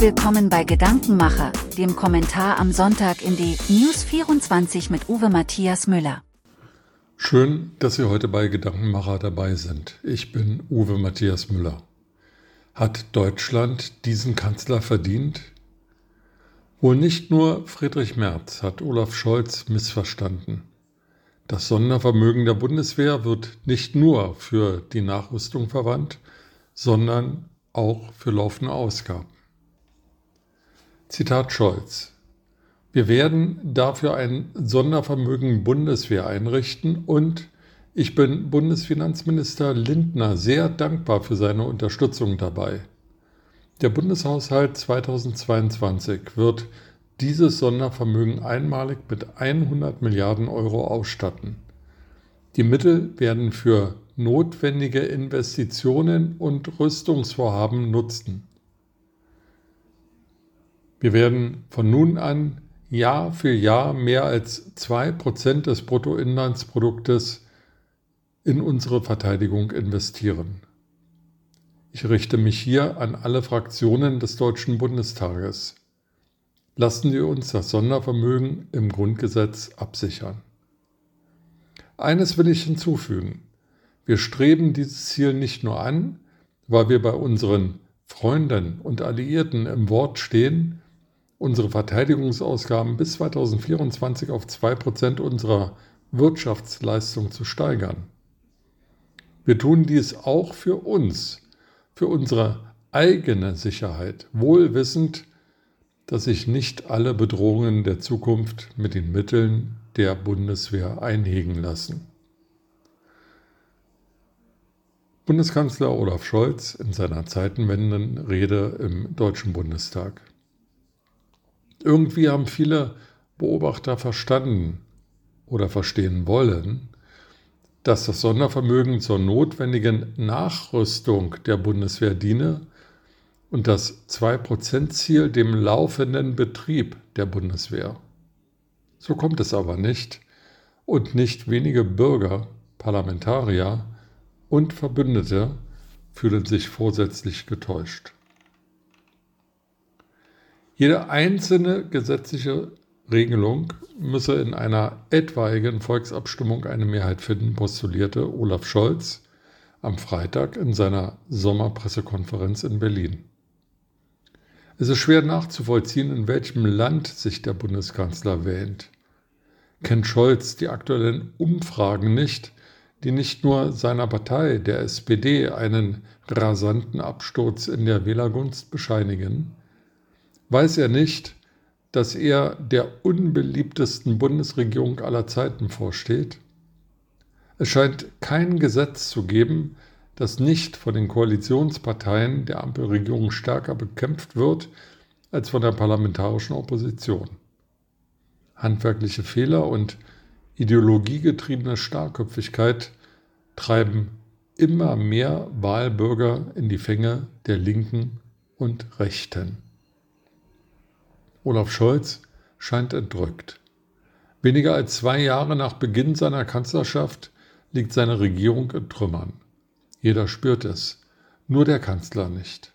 Willkommen bei Gedankenmacher, dem Kommentar am Sonntag in die News 24 mit Uwe Matthias Müller. Schön, dass Sie heute bei Gedankenmacher dabei sind. Ich bin Uwe Matthias Müller. Hat Deutschland diesen Kanzler verdient? Wohl nicht nur Friedrich Merz hat Olaf Scholz missverstanden. Das Sondervermögen der Bundeswehr wird nicht nur für die Nachrüstung verwandt, sondern auch für laufende Ausgaben. Zitat Scholz. Wir werden dafür ein Sondervermögen Bundeswehr einrichten und ich bin Bundesfinanzminister Lindner sehr dankbar für seine Unterstützung dabei. Der Bundeshaushalt 2022 wird dieses Sondervermögen einmalig mit 100 Milliarden Euro ausstatten. Die Mittel werden für notwendige Investitionen und Rüstungsvorhaben nutzen. Wir werden von nun an Jahr für Jahr mehr als 2% des Bruttoinlandsproduktes in unsere Verteidigung investieren. Ich richte mich hier an alle Fraktionen des Deutschen Bundestages. Lassen Sie uns das Sondervermögen im Grundgesetz absichern. Eines will ich hinzufügen. Wir streben dieses Ziel nicht nur an, weil wir bei unseren Freunden und Alliierten im Wort stehen, unsere Verteidigungsausgaben bis 2024 auf 2% unserer Wirtschaftsleistung zu steigern. Wir tun dies auch für uns, für unsere eigene Sicherheit, wohl wissend, dass sich nicht alle Bedrohungen der Zukunft mit den Mitteln der Bundeswehr einhegen lassen. Bundeskanzler Olaf Scholz in seiner Zeitenwendenrede im Deutschen Bundestag. Irgendwie haben viele Beobachter verstanden oder verstehen wollen, dass das Sondervermögen zur notwendigen Nachrüstung der Bundeswehr diene und das 2%-Ziel dem laufenden Betrieb der Bundeswehr. So kommt es aber nicht und nicht wenige Bürger, Parlamentarier und Verbündete fühlen sich vorsätzlich getäuscht. Jede einzelne gesetzliche Regelung müsse in einer etwaigen Volksabstimmung eine Mehrheit finden, postulierte Olaf Scholz am Freitag in seiner Sommerpressekonferenz in Berlin. Es ist schwer nachzuvollziehen, in welchem Land sich der Bundeskanzler wähnt. Kennt Scholz die aktuellen Umfragen nicht, die nicht nur seiner Partei, der SPD, einen rasanten Absturz in der Wählergunst bescheinigen? Weiß er nicht, dass er der unbeliebtesten Bundesregierung aller Zeiten vorsteht? Es scheint kein Gesetz zu geben, das nicht von den Koalitionsparteien der Ampelregierung stärker bekämpft wird als von der parlamentarischen Opposition. Handwerkliche Fehler und ideologiegetriebene Starrköpfigkeit treiben immer mehr Wahlbürger in die Fänge der Linken und Rechten. Olaf Scholz scheint entrückt. Weniger als zwei Jahre nach Beginn seiner Kanzlerschaft liegt seine Regierung in Trümmern. Jeder spürt es, nur der Kanzler nicht.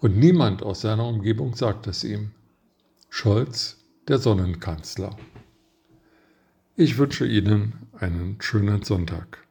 Und niemand aus seiner Umgebung sagt es ihm. Scholz, der Sonnenkanzler. Ich wünsche Ihnen einen schönen Sonntag.